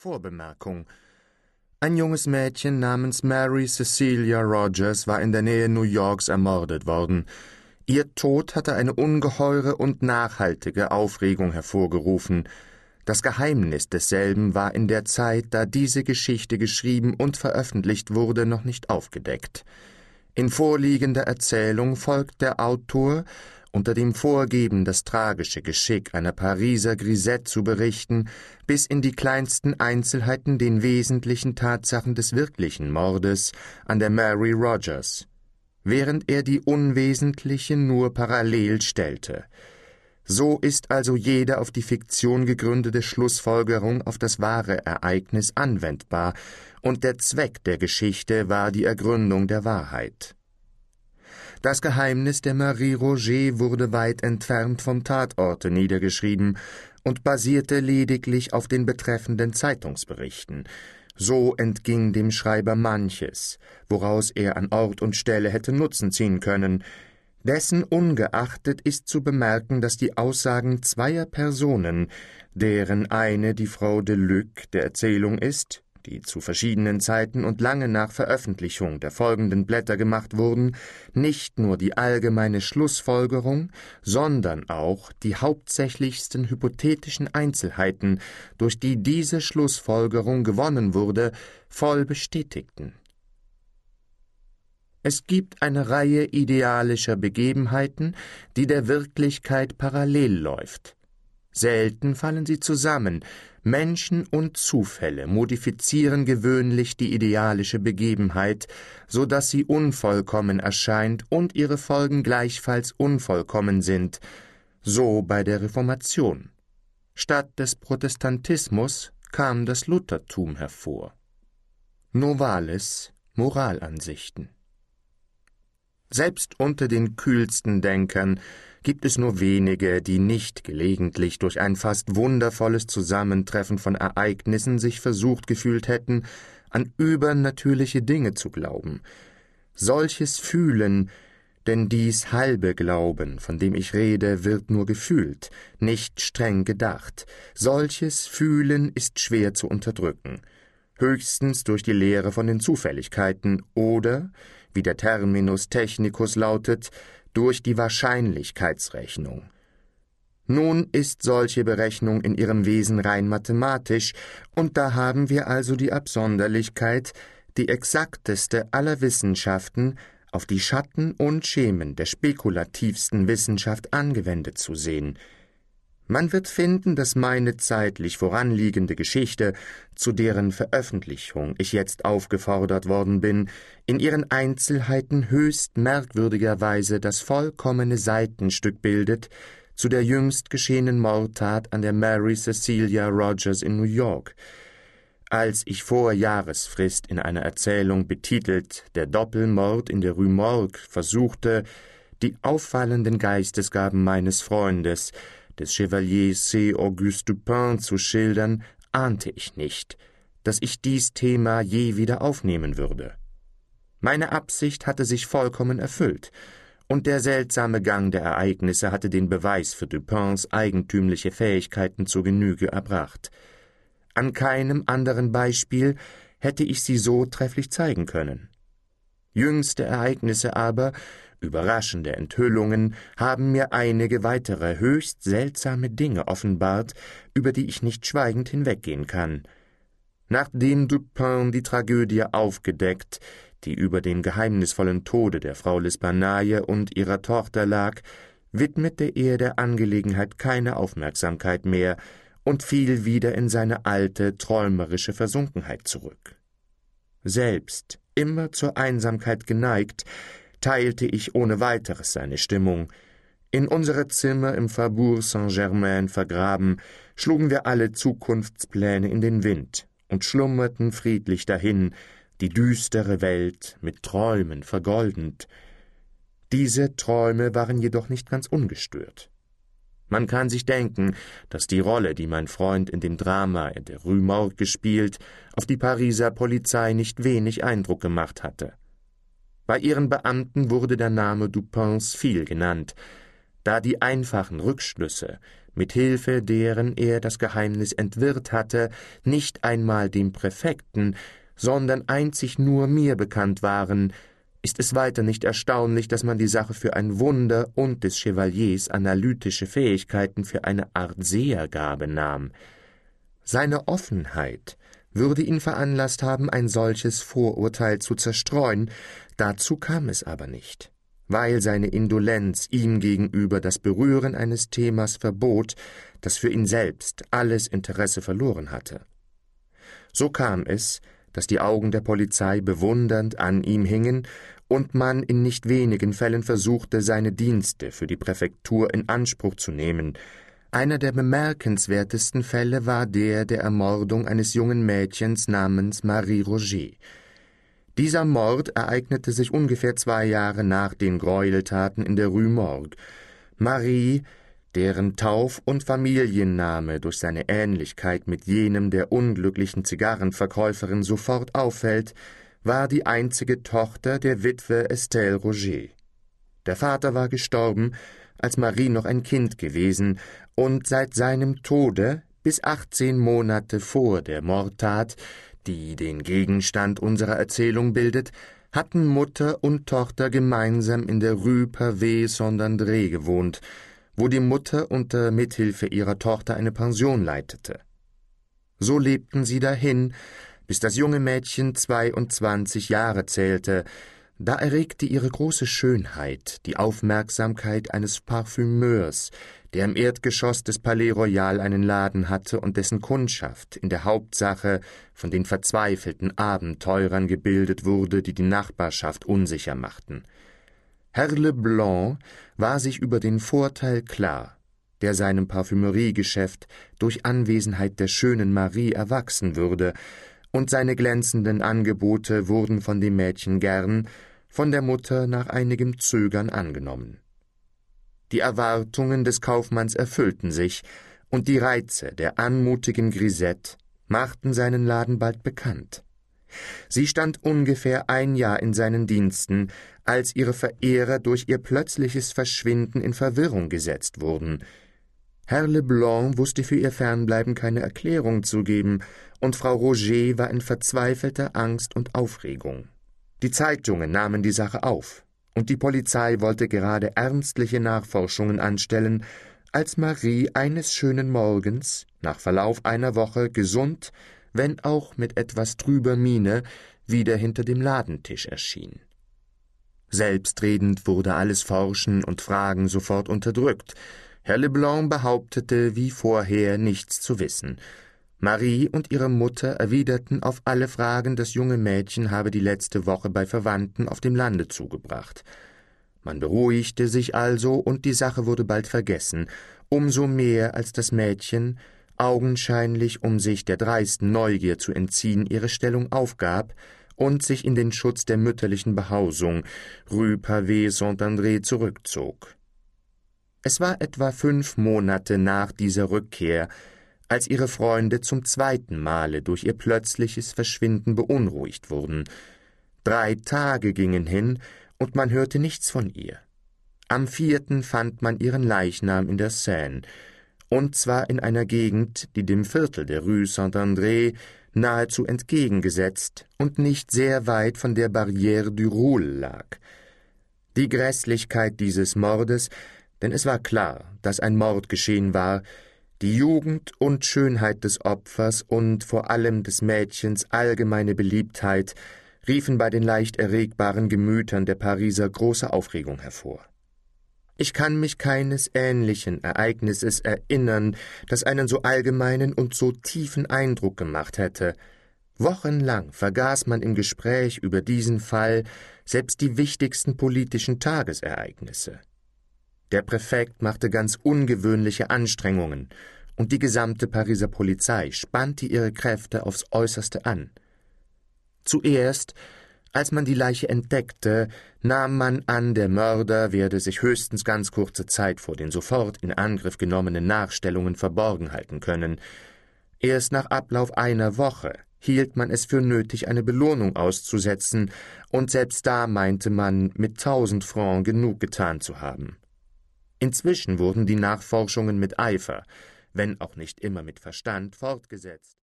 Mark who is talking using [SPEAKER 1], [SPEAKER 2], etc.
[SPEAKER 1] Vorbemerkung ein junges Mädchen namens Mary Cecilia Rogers war in der Nähe New Yorks ermordet worden. Ihr Tod hatte eine ungeheure und nachhaltige Aufregung hervorgerufen. Das Geheimnis desselben war in der Zeit, da diese Geschichte geschrieben und veröffentlicht wurde, noch nicht aufgedeckt. In vorliegender Erzählung folgt der Autor unter dem Vorgeben, das tragische Geschick einer Pariser Grisette zu berichten, bis in die kleinsten Einzelheiten den wesentlichen Tatsachen des wirklichen Mordes an der Mary Rogers, während er die unwesentlichen nur parallel stellte. So ist also jede auf die Fiktion gegründete Schlussfolgerung auf das wahre Ereignis anwendbar, und der Zweck der Geschichte war die Ergründung der Wahrheit. Das Geheimnis der Marie Roger wurde weit entfernt vom Tatorte niedergeschrieben und basierte lediglich auf den betreffenden Zeitungsberichten. So entging dem Schreiber manches, woraus er an Ort und Stelle hätte Nutzen ziehen können. Dessen ungeachtet ist zu bemerken, dass die Aussagen zweier Personen, deren eine die Frau de Luc der Erzählung ist, die zu verschiedenen Zeiten und lange nach Veröffentlichung der folgenden Blätter gemacht wurden, nicht nur die allgemeine Schlussfolgerung, sondern auch die hauptsächlichsten hypothetischen Einzelheiten, durch die diese Schlussfolgerung gewonnen wurde, voll bestätigten. Es gibt eine Reihe idealischer Begebenheiten, die der Wirklichkeit parallel läuft. Selten fallen sie zusammen, Menschen und Zufälle modifizieren gewöhnlich die idealische Begebenheit, so dass sie unvollkommen erscheint und ihre Folgen gleichfalls unvollkommen sind, so bei der Reformation. Statt des Protestantismus kam das Luthertum hervor. Novales Moralansichten Selbst unter den kühlsten Denkern gibt es nur wenige, die nicht gelegentlich durch ein fast wundervolles Zusammentreffen von Ereignissen sich versucht gefühlt hätten, an übernatürliche Dinge zu glauben. Solches Fühlen, denn dies halbe Glauben, von dem ich rede, wird nur gefühlt, nicht streng gedacht. Solches Fühlen ist schwer zu unterdrücken, höchstens durch die Lehre von den Zufälligkeiten oder, wie der Terminus technicus lautet, durch die Wahrscheinlichkeitsrechnung. Nun ist solche Berechnung in ihrem Wesen rein mathematisch, und da haben wir also die Absonderlichkeit, die exakteste aller Wissenschaften auf die Schatten und Schemen der spekulativsten Wissenschaft angewendet zu sehen, man wird finden, dass meine zeitlich voranliegende Geschichte, zu deren Veröffentlichung ich jetzt aufgefordert worden bin, in ihren Einzelheiten höchst merkwürdigerweise das vollkommene Seitenstück bildet zu der jüngst geschehenen Mordtat an der Mary Cecilia Rogers in New York. Als ich vor Jahresfrist in einer Erzählung betitelt Der Doppelmord in der Rue Morgue versuchte, die auffallenden Geistesgaben meines Freundes, des Chevalier C. Auguste Dupin zu schildern, ahnte ich nicht, dass ich dies Thema je wieder aufnehmen würde. Meine Absicht hatte sich vollkommen erfüllt, und der seltsame Gang der Ereignisse hatte den Beweis für Dupins eigentümliche Fähigkeiten zur Genüge erbracht. An keinem anderen Beispiel hätte ich sie so trefflich zeigen können. Jüngste Ereignisse aber Überraschende Enthüllungen haben mir einige weitere höchst seltsame Dinge offenbart, über die ich nicht schweigend hinweggehen kann. Nachdem Dupin die Tragödie aufgedeckt, die über dem geheimnisvollen Tode der Frau L'Espanaye und ihrer Tochter lag, widmete er der Angelegenheit keine Aufmerksamkeit mehr und fiel wieder in seine alte, träumerische Versunkenheit zurück. Selbst, immer zur Einsamkeit geneigt, teilte ich ohne weiteres seine Stimmung. In unsere Zimmer im Faubourg Saint-Germain vergraben, schlugen wir alle Zukunftspläne in den Wind und schlummerten friedlich dahin, die düstere Welt mit Träumen vergoldend. Diese Träume waren jedoch nicht ganz ungestört. Man kann sich denken, dass die Rolle, die mein Freund in dem Drama in der Rue Morgue gespielt, auf die Pariser Polizei nicht wenig Eindruck gemacht hatte. Bei ihren Beamten wurde der Name Dupins viel genannt. da die einfachen Rückschlüsse, mit Hilfe deren er das Geheimnis entwirrt hatte, nicht einmal dem Präfekten, sondern einzig nur mir bekannt waren, ist es weiter nicht erstaunlich, dass man die Sache für ein Wunder und des Chevaliers analytische Fähigkeiten für eine Art Sehergabe nahm. Seine Offenheit würde ihn veranlasst haben, ein solches Vorurteil zu zerstreuen, dazu kam es aber nicht weil seine Indolenz ihm gegenüber das Berühren eines Themas verbot, das für ihn selbst alles Interesse verloren hatte. So kam es, dass die Augen der Polizei bewundernd an ihm hingen und man in nicht wenigen Fällen versuchte, seine Dienste für die Präfektur in Anspruch zu nehmen. Einer der bemerkenswertesten Fälle war der der Ermordung eines jungen Mädchens namens Marie Roger. Dieser Mord ereignete sich ungefähr zwei Jahre nach den Gräueltaten in der Rue Morgue. Marie, deren Tauf- und Familienname durch seine Ähnlichkeit mit jenem der unglücklichen Zigarrenverkäuferin sofort auffällt, war die einzige Tochter der Witwe Estelle Roger. Der Vater war gestorben, als Marie noch ein Kind gewesen, und seit seinem Tode bis achtzehn Monate vor der Mordtat die den Gegenstand unserer Erzählung bildet, hatten Mutter und Tochter gemeinsam in der Rue Pavé Saint-André gewohnt, wo die Mutter unter Mithilfe ihrer Tochter eine Pension leitete. So lebten sie dahin, bis das junge Mädchen zweiundzwanzig Jahre zählte, da erregte ihre große Schönheit die Aufmerksamkeit eines Parfümeurs, der im Erdgeschoss des Palais Royal einen Laden hatte und dessen Kundschaft in der Hauptsache von den verzweifelten Abenteurern gebildet wurde, die die Nachbarschaft unsicher machten. Herr Leblanc war sich über den Vorteil klar, der seinem Parfümeriegeschäft durch Anwesenheit der schönen Marie erwachsen würde, und seine glänzenden Angebote wurden von dem Mädchen gern, von der Mutter nach einigem Zögern angenommen. Die Erwartungen des Kaufmanns erfüllten sich, und die Reize der anmutigen Grisette machten seinen Laden bald bekannt. Sie stand ungefähr ein Jahr in seinen Diensten, als ihre Verehrer durch ihr plötzliches Verschwinden in Verwirrung gesetzt wurden. Herr Leblanc wusste für ihr Fernbleiben keine Erklärung zu geben, und Frau Roger war in verzweifelter Angst und Aufregung. Die Zeitungen nahmen die Sache auf und die Polizei wollte gerade ernstliche Nachforschungen anstellen, als Marie eines schönen Morgens, nach Verlauf einer Woche gesund, wenn auch mit etwas trüber Miene, wieder hinter dem Ladentisch erschien. Selbstredend wurde alles Forschen und Fragen sofort unterdrückt. Herr Leblanc behauptete wie vorher nichts zu wissen, Marie und ihre Mutter erwiderten auf alle Fragen, das junge Mädchen habe die letzte Woche bei Verwandten auf dem Lande zugebracht. Man beruhigte sich also, und die Sache wurde bald vergessen, umso mehr als das Mädchen, augenscheinlich um sich der dreisten Neugier zu entziehen, ihre Stellung aufgab und sich in den Schutz der mütterlichen Behausung Rue Pavé Saint-André zurückzog. Es war etwa fünf Monate nach dieser Rückkehr, als ihre Freunde zum zweiten Male durch ihr plötzliches Verschwinden beunruhigt wurden. Drei Tage gingen hin, und man hörte nichts von ihr. Am vierten fand man ihren Leichnam in der Seine, und zwar in einer Gegend, die dem Viertel der Rue Saint-André nahezu entgegengesetzt und nicht sehr weit von der Barrière du Roule lag. Die Grässlichkeit dieses Mordes, denn es war klar, dass ein Mord geschehen war, die Jugend und Schönheit des Opfers und vor allem des Mädchens allgemeine Beliebtheit riefen bei den leicht erregbaren Gemütern der Pariser große Aufregung hervor. Ich kann mich keines ähnlichen Ereignisses erinnern, das einen so allgemeinen und so tiefen Eindruck gemacht hätte. Wochenlang vergaß man im Gespräch über diesen Fall selbst die wichtigsten politischen Tagesereignisse. Der Präfekt machte ganz ungewöhnliche Anstrengungen, und die gesamte Pariser Polizei spannte ihre Kräfte aufs äußerste an. Zuerst, als man die Leiche entdeckte, nahm man an, der Mörder werde sich höchstens ganz kurze Zeit vor den sofort in Angriff genommenen Nachstellungen verborgen halten können. Erst nach Ablauf einer Woche hielt man es für nötig, eine Belohnung auszusetzen, und selbst da meinte man, mit tausend Francs genug getan zu haben. Inzwischen wurden die Nachforschungen mit Eifer, wenn auch nicht immer mit Verstand, fortgesetzt